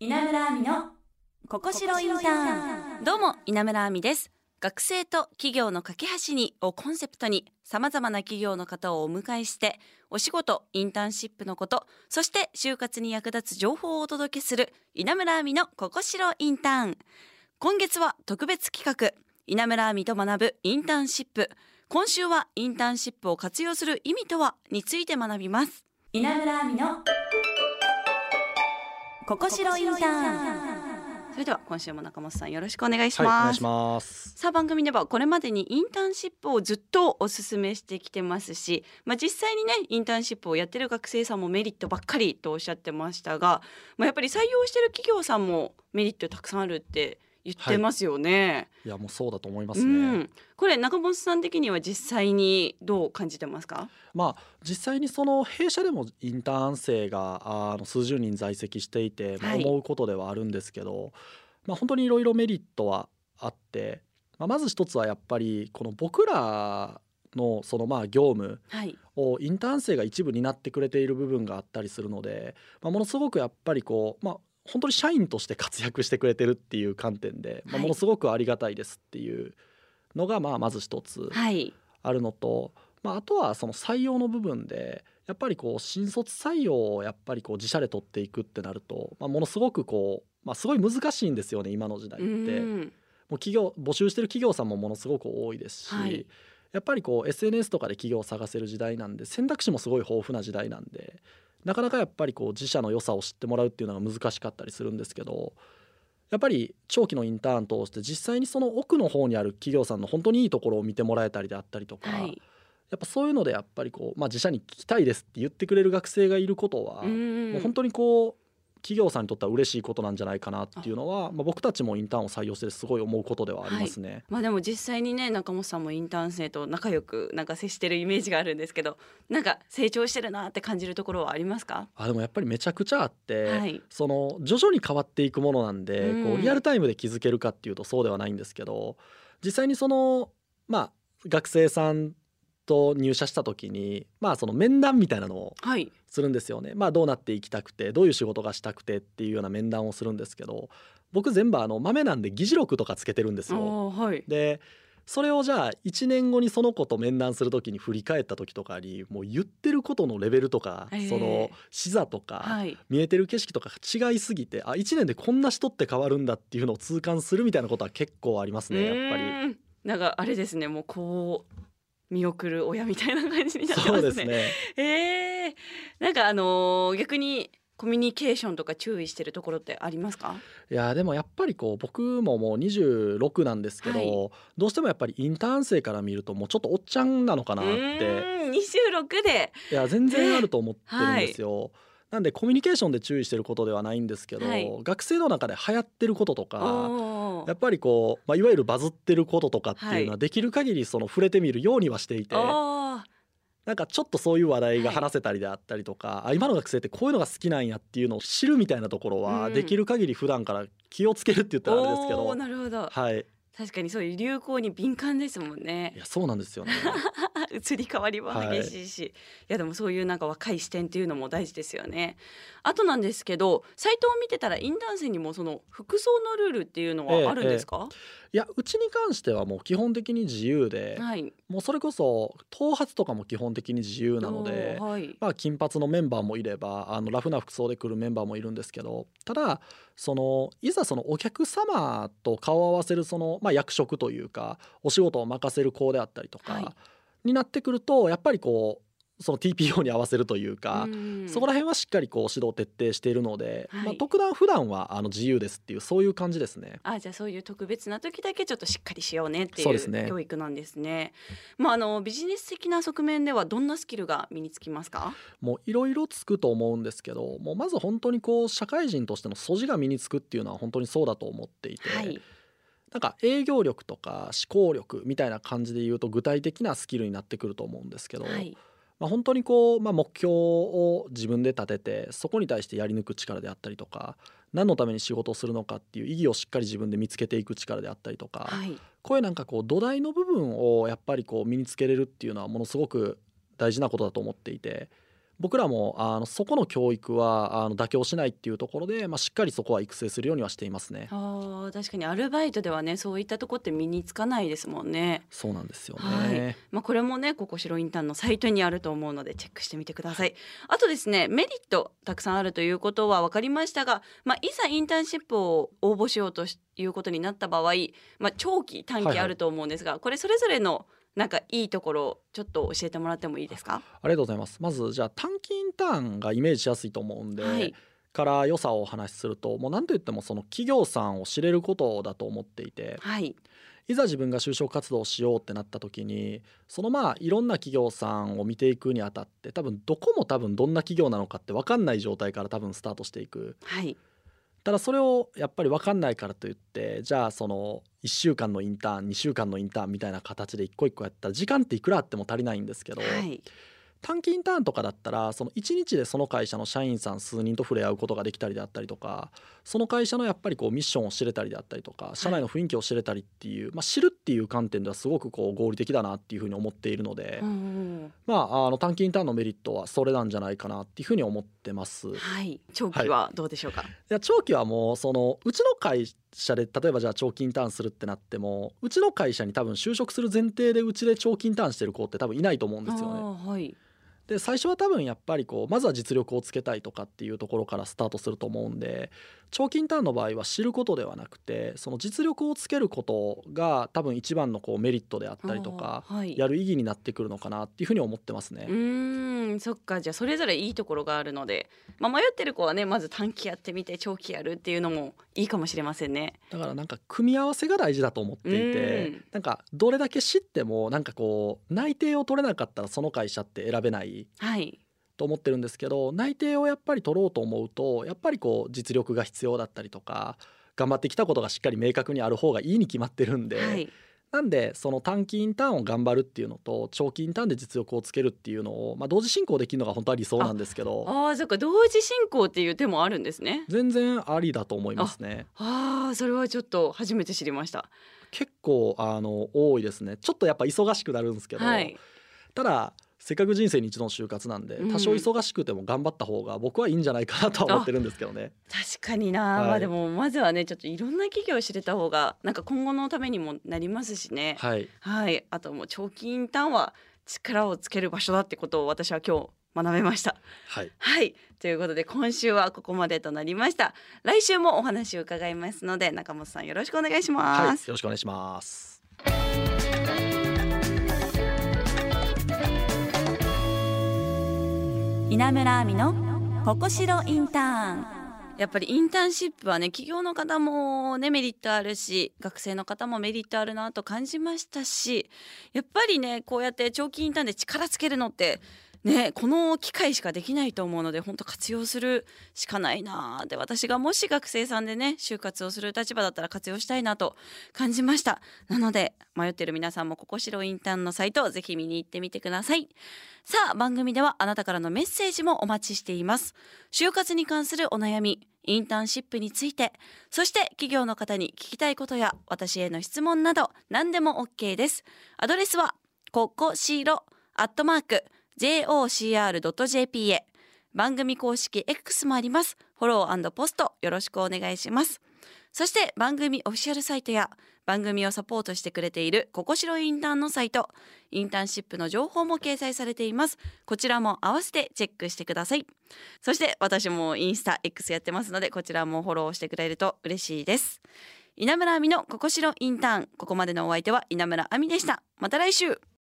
稲村亜美のここしろインターン。どうも稲村亜美です。学生と企業の架け橋にをコンセプトに様々な企業の方をお迎えしてお仕事インターンシップのことそして就活に役立つ情報をお届けする稲村亜美のここしろインターン。今月は特別企画稲村亜美と学ぶインターンシップ。今週はインターンシップを活用する意味とはについて学びます。稲村亜美のここしろインターン。それでは今週も中本さんよろしくお願いします、はい、お願いします。さあ番組ではこれまでにインターンシップをずっとお勧めしてきてますし、まあ、実際にねインターンシップをやってる学生さんもメリットばっかりとおっしゃってましたが、まあ、やっぱり採用してる企業さんもメリットたくさんあるって言ってますよね、はい、いやもうそうだと思いますね、うん、これ中本さん的には実際にどう感じてますか？まあ実際にその弊社でもインターン生があの数十人在籍していて、まあ、思うことではあるんですけど、はいまあ、本当にいろいろメリットはあって、まあ、まず一つはやっぱりこの僕らのそのまあ業務をインターン生が一部担ってくれている部分があったりするので、まあ、ものすごくやっぱりこう、まあ、本当に社員として活躍してくれてるっていう観点で、まあ、ものすごくありがたいですっていうのがまあまず一つあるのと、まあ、あとはその採用の部分でやっぱりこう新卒採用をやっぱりこう自社で取っていくってなると、まあ、ものすごくこうまあ、すごい難しいんですよね今の時代って。もう企業募集してる企業さんもものすごく多いですし、はい、やっぱりこう SNS とかで企業を探せる時代なんで選択肢もすごい豊富な時代なんでなかなかやっぱりこう自社の良さを知ってもらうっていうのが難しかったりするんですけどやっぱり長期のインターン通して実際にその奥の方にある企業さんの本当にいいところを見てもらえたりであったりとか、はい、やっぱそういうのでやっぱりこう、まあ、自社に聞きたいですって言ってくれる学生がいることはもう本当にこう企業さんにとっては嬉しいことなんじゃないかなっていうのはまあ、僕たちもインターンを採用してすごい思うことではありますね。はい、まあ、でも実際にね中本さんもインターン生と仲良くなんか接してるイメージがあるんですけどなんか成長してるなって感じるところはありますか？あでもやっぱりめちゃくちゃあって、はい、その徐々に変わっていくものなんで、うん、こうリアルタイムで気づけるかっていうとそうではないんですけど実際にそのまあ学生さんと入社した時にまあその面談みたいなのをするんですよね、はい、まあどうなっていきたくてどういう仕事がしたくてっていうような面談をするんですけど僕全部あの豆なんで議事録とかつけてるんですよ。はい、でそれをじゃあ1年後にその子と面談する時に振り返った時とかにもう言ってることのレベルとか、その視座とか、見えてる景色とか違いすぎてあ1年でこんな人って変わるんだっていうのを痛感するみたいなことは結構ありますねやっぱり。なんかあれですねもうこう見送る親みたいな感じになってますね。すね。えー、なんかあのー、逆にコミュニケーションとか注意してるところってありますか？いやでもやっぱりこう僕ももう26なんですけど、はい、どうしてもやっぱりインターン生から見るともうちょっとおっちゃんなのかなって。26で。いや全然あると思ってるんですよ。はい。なんでコミュニケーションで注意してることではないんですけど、はい、学生の中で流行ってることとかやっぱりこう、まあ、いわゆるバズってることとかっていうのはできる限りその触れてみるようにはしていて。なんかちょっとそういう話題が話せたりであったりとか、はい、今の学生ってこういうのが好きなんやっていうのを知るみたいなところはできる限り普段から気をつけるって言ったらあれですけど、なるほど、はい、確かにそういう流行に敏感ですもんね。いやそうなんですよね。移り変わりも激しいし、はい、いやでもそういうなんか若い視点っていうのも大事ですよね。あとなんですけどサイトを見てたらインターン生にもその服装のルールっていうのはあるんですか、えええ、いやうちに関してはもう基本的に自由で、はい、もうそれこそ頭髪とかも基本的に自由なので、はい、まあ、金髪のメンバーもいればあのラフな服装で来るメンバーもいるんですけどただそのいざそのお客様と顔を合わせるその、まあ、役職というかお仕事を任せる子であったりとか、はいになってくるとやっぱりこうその TPO に合わせるというか、うそこら辺はしっかりこう指導徹底しているので、はい、まあ、特段普段はあの自由ですっていうそういう感じですね。あじゃあそういう特別な時だけちょっとしっかりしようねっていう教育なんですね。まああのビジネス的な側面ではどんなスキルが身につきますか？もういろいろつくと思うんですけど、もうまず本当にこう社会人としての素地が身につくっていうのは本当にそうだと思っていて。はいなんか営業力とか思考力みたいな感じで言うと具体的なスキルになってくると思うんですけど、はい、まあ、本当にこう、まあ、目標を自分で立ててそこに対してやり抜く力であったりとか何のために仕事をするのかっていう意義をしっかり自分で見つけていく力であったりとか、はい、こういうなんかこう土台の部分をやっぱりこう身につけれるっていうのはものすごく大事なことだと思っていて。僕らもあのそこの教育はあの妥協しないっていうところで、まあ、しっかりそこは育成するようにはしていますね。あ確かにアルバイトではねそういったとこって身につかないですもんね。そうなんですよね、はいまあ、これもねここ白インターンのサイトにあると思うのでチェックしてみてください。あとですねメリットたくさんあるということは分かりましたが、まあ、いざインターンシップを応募しようということになった場合、まあ、長期短期あると思うんですが、はいはい、これそれぞれのなんかいいところちょっと教えてもらってもいいですか？ありがとうございます。まずじゃあ短期インターンがイメージしやすいと思うんで、はい、から良さをお話しするともう何と言ってもその企業さんを知れることだと思っていて、はい、いざ自分が就職活動をしようってなった時にそのまあいろんな企業さんを見ていくにあたって多分どこも多分どんな企業なのかって分かんない状態から多分スタートしていく。はいただそれをやっぱり分かんないからといってじゃあその1週間のインターン2週間のインターンみたいな形で一個一個やったら時間っていくらあっても足りないんですけど、はい、短期インターンとかだったらその1日でその会社の社員さん数人と触れ合うことができたりであったりとかその会社のやっぱりこうミッションを知れたりであったりとか社内の雰囲気を知れたりっていう、まあ、知るっていう観点ではすごくこう合理的だなっていうふうに思っているので、まあ、あの短期インターンのメリットはそれなんじゃないかなっていうふうに思ってます。はい、長期はどうでしょうか、はい、いや長期はもうそのうちの会社で例えばじゃあ長期インターンするってなってもうちの会社に多分就職する前提でうちで長期インターンしてる子って多分いないと思うんですよね。はいで最初は多分やっぱりこうまずは実力をつけたいとかっていうところからスタートすると思うんで長期インターンの場合は知ることではなくてその実力をつけることが多分一番のこうメリットであったりとか、はい、やる意義になってくるのかなっていうふうに思ってますね。うんそっか。じゃあそれぞれいいところがあるので、まあ、迷ってる子はねまず短期やってみて長期やるっていうのもいいかもしれませんね。だからなんか組み合わせが大事だと思っていてなんかどれだけ知ってもなんかこう内定を取れなかったらその会社って選べない。はいと思ってるんですけど内定をやっぱり取ろうと思うとやっぱりこう実力が必要だったりとか頑張ってきたことがしっかり明確にある方がいいに決まってるんで、はい、なんでその短期インターンを頑張るっていうのと長期インターンで実力をつけるっていうのを、まあ、同時進行できるのが本当は理想なんですけど。ああそっか同時進行っていう手もあるんですね。全然ありだと思いますね。ああそれはちょっと初めて知りました。結構あの多いですね。ちょっとやっぱ忙しくなるんですけど、はい、ただせっかく人生に一度の就活なんで、多少忙しくても頑張った方が僕はいいんじゃないかなとは思ってるんですけどね。確かにな、はい、まあでもまずはねちょっといろんな企業を知れた方がなんか今後のためにもなりますしね。はい、はい、あともう長期インターンは力をつける場所だってことを私は今日学べました。はい、はい、ということで今週はここまでとなりました。来週もお話を伺いますので中本さんよろしくお願いします。はい、よろしくお願いします。稲村亜美のここしろインターン。やっぱりインターンシップはね企業の方もねメリットあるし学生の方もメリットあるなと感じましたしやっぱりねこうやって長期インターンで力つけるのってね、この機会しかできないと思うので本当活用するしかないな。で私がもし学生さんでね就活をする立場だったら活用したいなと感じました。なので迷ってる皆さんもここしろインターンのサイトをぜひ見に行ってみてください。さあ番組ではあなたからのメッセージもお待ちしています。就活に関するお悩みインターンシップについてそして企業の方に聞きたいことや私への質問など何でも OK です。アドレスはここしろアットマーク jocr.jp へ。番組公式 X もあります。フォローポストよろしくお願いします。そして番組オフィシャルサイトや番組をサポートしてくれているここしろインターンのサイトインターンシップの情報も掲載されています。こちらも合わせてチェックしてください。そして私もインスタ X やってますのでこちらもフォローしてくれると嬉しいです。稲村亜美のここしろインターン。ここまでのお相手は稲村亜美でした。また来週。